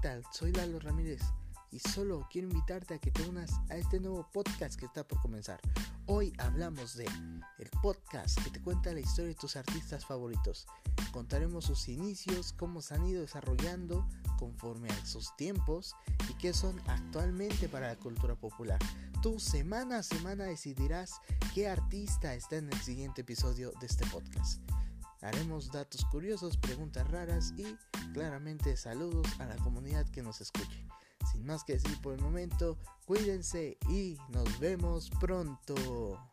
tal? Soy Lalo Ramírez y solo quiero invitarte a que te unas a este nuevo podcast que está por comenzar. Hoy hablamos de el podcast que te cuenta la historia de tus artistas favoritos. Contaremos sus inicios, cómo se han ido desarrollando conforme a sus tiempos y qué son actualmente para la cultura popular. Tú semana a semana decidirás qué artista está en el siguiente episodio de este podcast. Haremos datos curiosos, preguntas raras y claramente saludos a la comunidad que nos escuche. Sin más que decir por el momento, cuídense y nos vemos pronto.